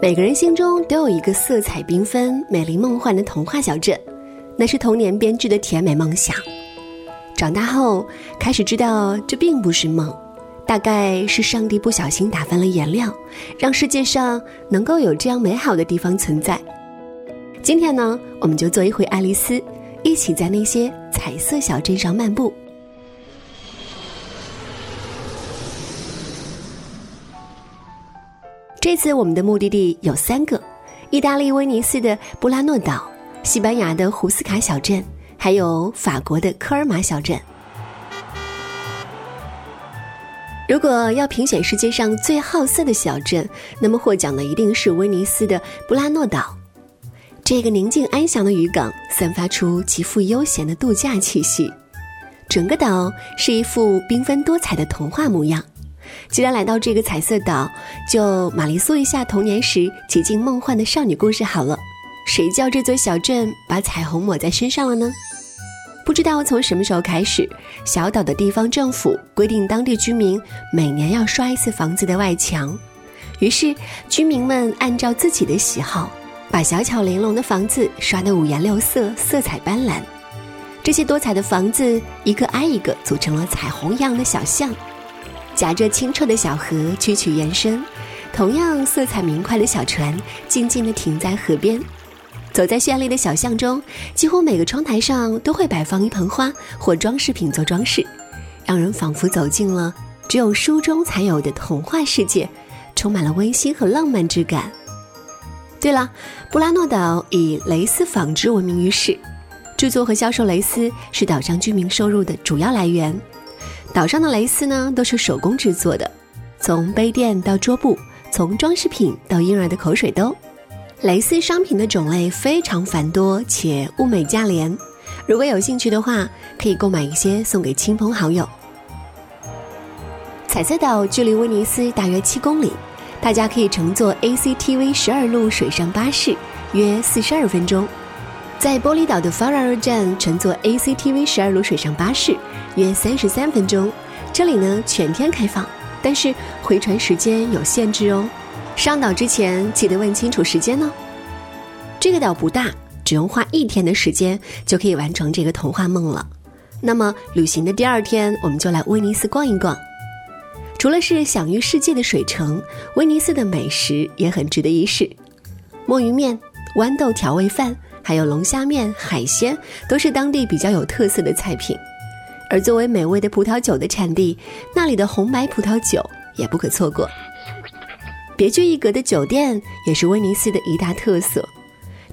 每个人心中都有一个色彩缤纷、美丽梦幻的童话小镇，那是童年编织的甜美梦想。长大后开始知道这并不是梦，大概是上帝不小心打翻了颜料，让世界上能够有这样美好的地方存在。今天呢，我们就做一回爱丽丝，一起在那些彩色小镇上漫步。这次我们的目的地有三个：意大利威尼斯的布拉诺岛、西班牙的胡斯卡小镇，还有法国的科尔马小镇。如果要评选世界上最好色的小镇，那么获奖的一定是威尼斯的布拉诺岛。这个宁静安详的渔港散发出极富悠闲的度假气息，整个岛是一幅缤纷多彩的童话模样。既然来到这个彩色岛，就玛丽苏一下童年时极尽梦幻的少女故事好了。谁叫这座小镇把彩虹抹在身上了呢？不知道从什么时候开始，小岛的地方政府规定当地居民每年要刷一次房子的外墙。于是居民们按照自己的喜好，把小巧玲珑的房子刷得五颜六色、色彩斑斓。这些多彩的房子一个挨一个组成了彩虹一样的小巷。夹着清澈的小河曲曲延伸，同样色彩明快的小船静静地停在河边。走在绚丽的小巷中，几乎每个窗台上都会摆放一盆花或装饰品做装饰，让人仿佛走进了只有书中才有的童话世界，充满了温馨和浪漫之感。对了，布拉诺岛以蕾丝纺织闻名于世，制作和销售蕾丝是岛上居民收入的主要来源。岛上的蕾丝呢，都是手工制作的，从杯垫到桌布，从装饰品到婴儿的口水兜，蕾丝商品的种类非常繁多且物美价廉。如果有兴趣的话，可以购买一些送给亲朋好友。彩色岛距离威尼斯大约七公里，大家可以乘坐 ACTV 十二路水上巴士，约四十二分钟。在玻璃岛的法拉尔站乘坐 ACTV 十二路水上巴士，约三十三分钟。这里呢全天开放，但是回船时间有限制哦。上岛之前记得问清楚时间哦。这个岛不大，只用花一天的时间就可以完成这个童话梦了。那么旅行的第二天，我们就来威尼斯逛一逛。除了是享誉世界的水城，威尼斯的美食也很值得一试。墨鱼面、豌豆调味饭。还有龙虾面、海鲜都是当地比较有特色的菜品，而作为美味的葡萄酒的产地，那里的红白葡萄酒也不可错过。别具一格的酒店也是威尼斯的一大特色，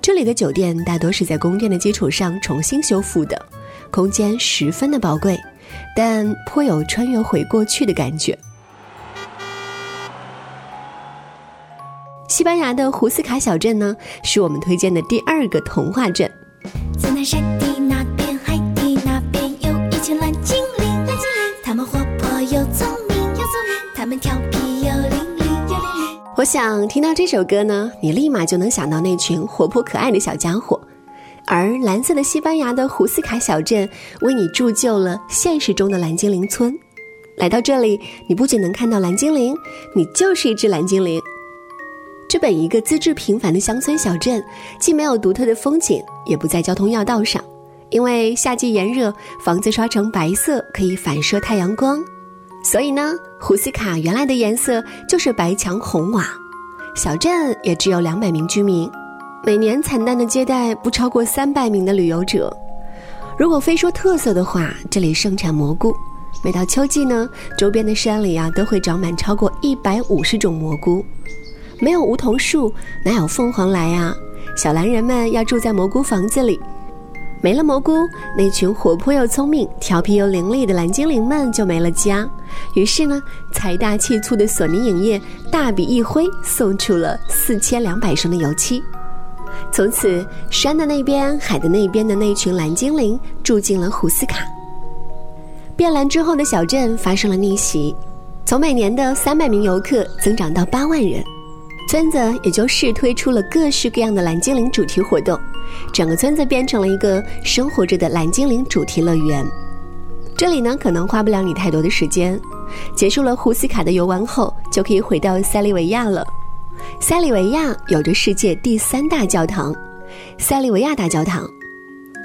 这里的酒店大多是在宫殿的基础上重新修复的，空间十分的宝贵，但颇有穿越回过去的感觉。西班牙的胡斯卡小镇呢，是我们推荐的第二个童话镇。在那山的那边，海的那边，有一群蓝精灵。蓝精灵，他们活泼又聪明，他们调皮又伶俐，又伶俐。我想听到这首歌呢，你立马就能想到那群活泼可爱的小家伙。而蓝色的西班牙的胡斯卡小镇，为你铸就了现实中的蓝精灵村。来到这里，你不仅能看到蓝精灵，你就是一只蓝精灵。这本一个资质平凡的乡村小镇，既没有独特的风景，也不在交通要道上。因为夏季炎热，房子刷成白色可以反射太阳光，所以呢，胡斯卡原来的颜色就是白墙红瓦。小镇也只有两百名居民，每年惨淡的接待不超过三百名的旅游者。如果非说特色的话，这里盛产蘑菇。每到秋季呢，周边的山里啊都会长满超过一百五十种蘑菇。没有梧桐树，哪有凤凰来啊？小蓝人们要住在蘑菇房子里。没了蘑菇，那群活泼又聪明、调皮又伶俐的蓝精灵们就没了家。于是呢，财大气粗的索尼影业大笔一挥，送出了四千两百升的油漆。从此，山的那边、海的那边的那群蓝精灵住进了胡斯卡。变蓝之后的小镇发生了逆袭，从每年的三百名游客增长到八万人。村子也就试推出了各式各样的蓝精灵主题活动，整个村子变成了一个生活着的蓝精灵主题乐园。这里呢，可能花不了你太多的时间。结束了胡斯卡的游玩后，就可以回到塞利维亚了。塞利维亚有着世界第三大教堂——塞利维亚大教堂，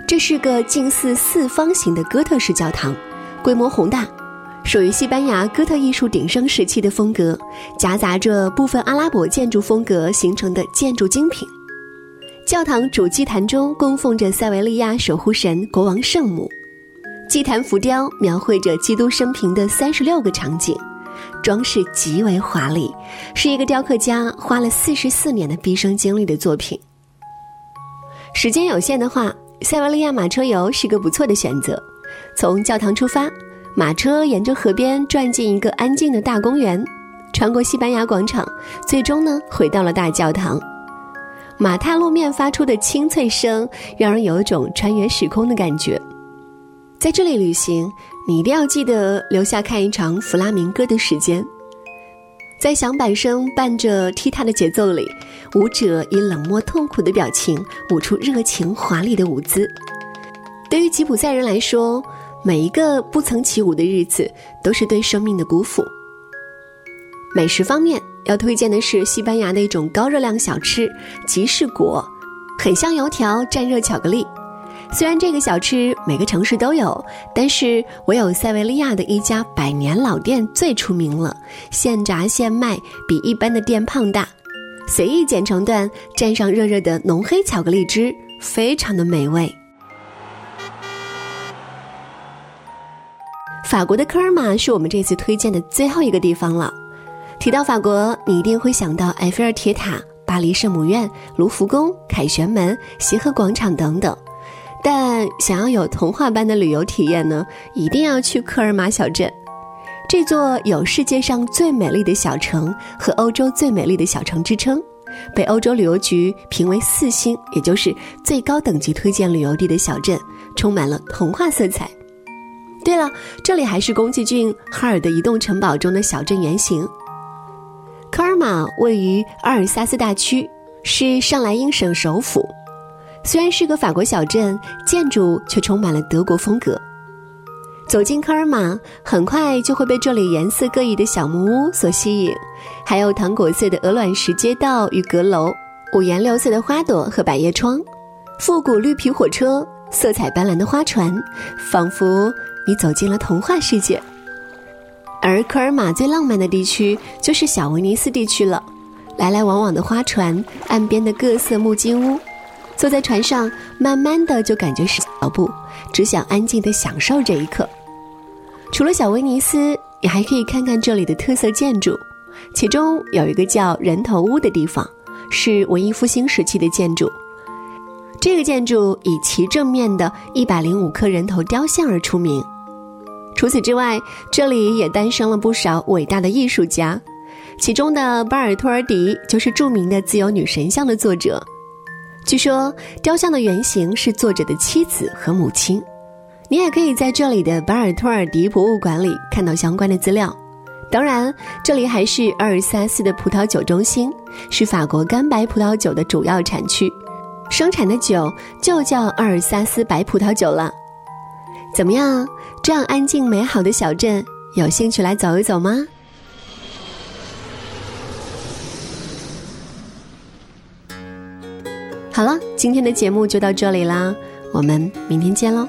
这是个近似四方形的哥特式教堂，规模宏大。属于西班牙哥特艺术鼎盛时期的风格，夹杂着部分阿拉伯建筑风格形成的建筑精品。教堂主祭坛中供奉着塞维利亚守护神国王圣母，祭坛浮雕描绘着基督生平的三十六个场景，装饰极为华丽，是一个雕刻家花了四十四年的毕生精力的作品。时间有限的话，塞维利亚马车游是个不错的选择，从教堂出发。马车沿着河边转进一个安静的大公园，穿过西班牙广场，最终呢回到了大教堂。马踏路面发出的清脆声，让人有一种穿越时空的感觉。在这里旅行，你一定要记得留下看一场弗拉明戈的时间。在响板声伴着踢踏的节奏里，舞者以冷漠痛苦的表情舞出热情华丽的舞姿。对于吉普赛人来说，每一个不曾起舞的日子，都是对生命的辜负。美食方面，要推荐的是西班牙的一种高热量小吃——吉士果，很像油条蘸热巧克力。虽然这个小吃每个城市都有，但是唯有塞维利亚的一家百年老店最出名了，现炸现卖，比一般的店胖大，随意剪成段，蘸上热热的浓黑巧克力汁，非常的美味。法国的科尔玛是我们这次推荐的最后一个地方了。提到法国，你一定会想到埃菲尔铁塔、巴黎圣母院、卢浮宫、凯旋门、协和广场等等。但想要有童话般的旅游体验呢，一定要去科尔玛小镇。这座有世界上最美丽的小城和欧洲最美丽的小城之称，被欧洲旅游局评为四星，也就是最高等级推荐旅游地的小镇，充满了童话色彩。对了，这里还是宫崎骏《哈尔的移动城堡》中的小镇原型。科尔玛位于阿尔萨斯大区，是上莱茵省首府。虽然是个法国小镇，建筑却充满了德国风格。走进科尔玛，很快就会被这里颜色各异的小木屋所吸引，还有糖果色的鹅卵石街道与阁楼，五颜六色的花朵和百叶窗，复古绿皮火车，色彩斑斓的花船，仿佛。你走进了童话世界，而科尔玛最浪漫的地区就是小威尼斯地区了。来来往往的花船，岸边的各色木金屋，坐在船上，慢慢的就感觉是脚步，只想安静的享受这一刻。除了小威尼斯，你还可以看看这里的特色建筑，其中有一个叫人头屋的地方，是文艺复兴时期的建筑。这个建筑以其正面的一百零五颗人头雕像而出名。除此之外，这里也诞生了不少伟大的艺术家，其中的巴尔托尔迪就是著名的自由女神像的作者。据说，雕像的原型是作者的妻子和母亲。你也可以在这里的巴尔托尔迪博物馆里看到相关的资料。当然，这里还是阿尔萨斯的葡萄酒中心，是法国干白葡萄酒的主要产区。生产的酒就叫阿尔萨斯白葡萄酒了。怎么样？这样安静美好的小镇，有兴趣来走一走吗？好了，今天的节目就到这里啦，我们明天见喽。